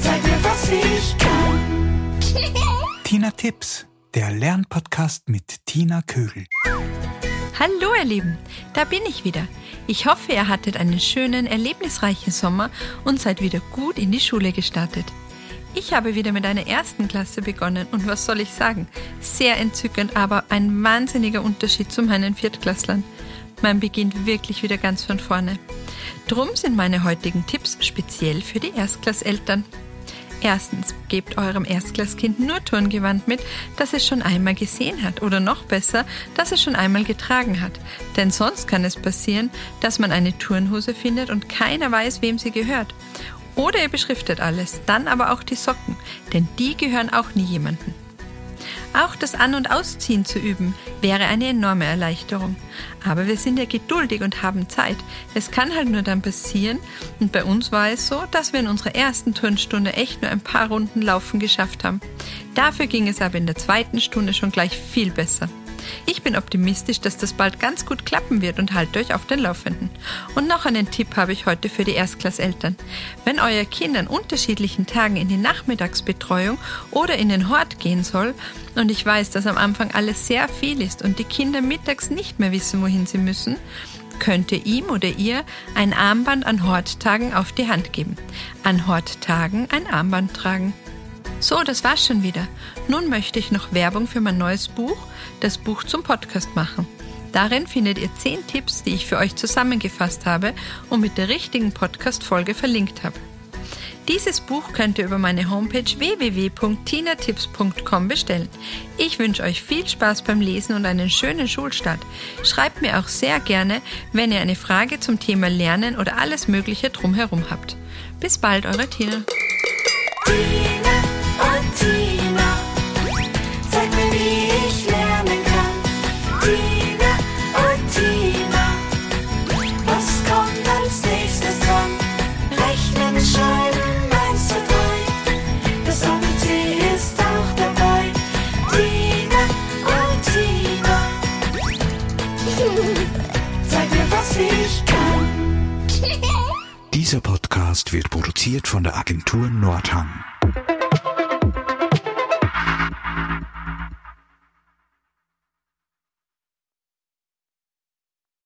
Zeig mir, was ich kann. Tina Tipps, der Lernpodcast mit Tina Kögel. Hallo ihr Lieben, da bin ich wieder. Ich hoffe, ihr hattet einen schönen, erlebnisreichen Sommer und seid wieder gut in die Schule gestartet. Ich habe wieder mit einer ersten Klasse begonnen und was soll ich sagen? Sehr entzückend, aber ein wahnsinniger Unterschied zu meinen Viertklässlern. Man beginnt wirklich wieder ganz von vorne. Drum sind meine heutigen Tipps speziell für die Erstklasseltern. Erstens, gebt eurem Erstklasskind nur Turngewand mit, das es schon einmal gesehen hat oder noch besser, das es schon einmal getragen hat. Denn sonst kann es passieren, dass man eine Turnhose findet und keiner weiß, wem sie gehört. Oder ihr beschriftet alles, dann aber auch die Socken, denn die gehören auch nie jemandem. Auch das An- und Ausziehen zu üben wäre eine enorme Erleichterung. Aber wir sind ja geduldig und haben Zeit. Es kann halt nur dann passieren, und bei uns war es so, dass wir in unserer ersten Turnstunde echt nur ein paar Runden laufen geschafft haben. Dafür ging es aber in der zweiten Stunde schon gleich viel besser. Ich bin optimistisch, dass das bald ganz gut klappen wird und haltet euch auf den Laufenden. Und noch einen Tipp habe ich heute für die Erstklasseltern. Wenn euer Kind an unterschiedlichen Tagen in die Nachmittagsbetreuung oder in den Hort gehen soll, und ich weiß, dass am Anfang alles sehr viel ist und die Kinder mittags nicht mehr wissen, wohin sie müssen, könnte ihm oder ihr ein Armband an Horttagen auf die Hand geben. An Horttagen ein Armband tragen. So, das war's schon wieder. Nun möchte ich noch Werbung für mein neues Buch, das Buch zum Podcast machen. Darin findet ihr 10 Tipps, die ich für euch zusammengefasst habe und mit der richtigen Podcast-Folge verlinkt habe. Dieses Buch könnt ihr über meine Homepage www.tinatips.com bestellen. Ich wünsche euch viel Spaß beim Lesen und einen schönen Schulstart. Schreibt mir auch sehr gerne, wenn ihr eine Frage zum Thema Lernen oder alles Mögliche drumherum habt. Bis bald, eure Tina. Zeig mir, was ich kann. Dieser Podcast wird produziert von der Agentur Nordhang.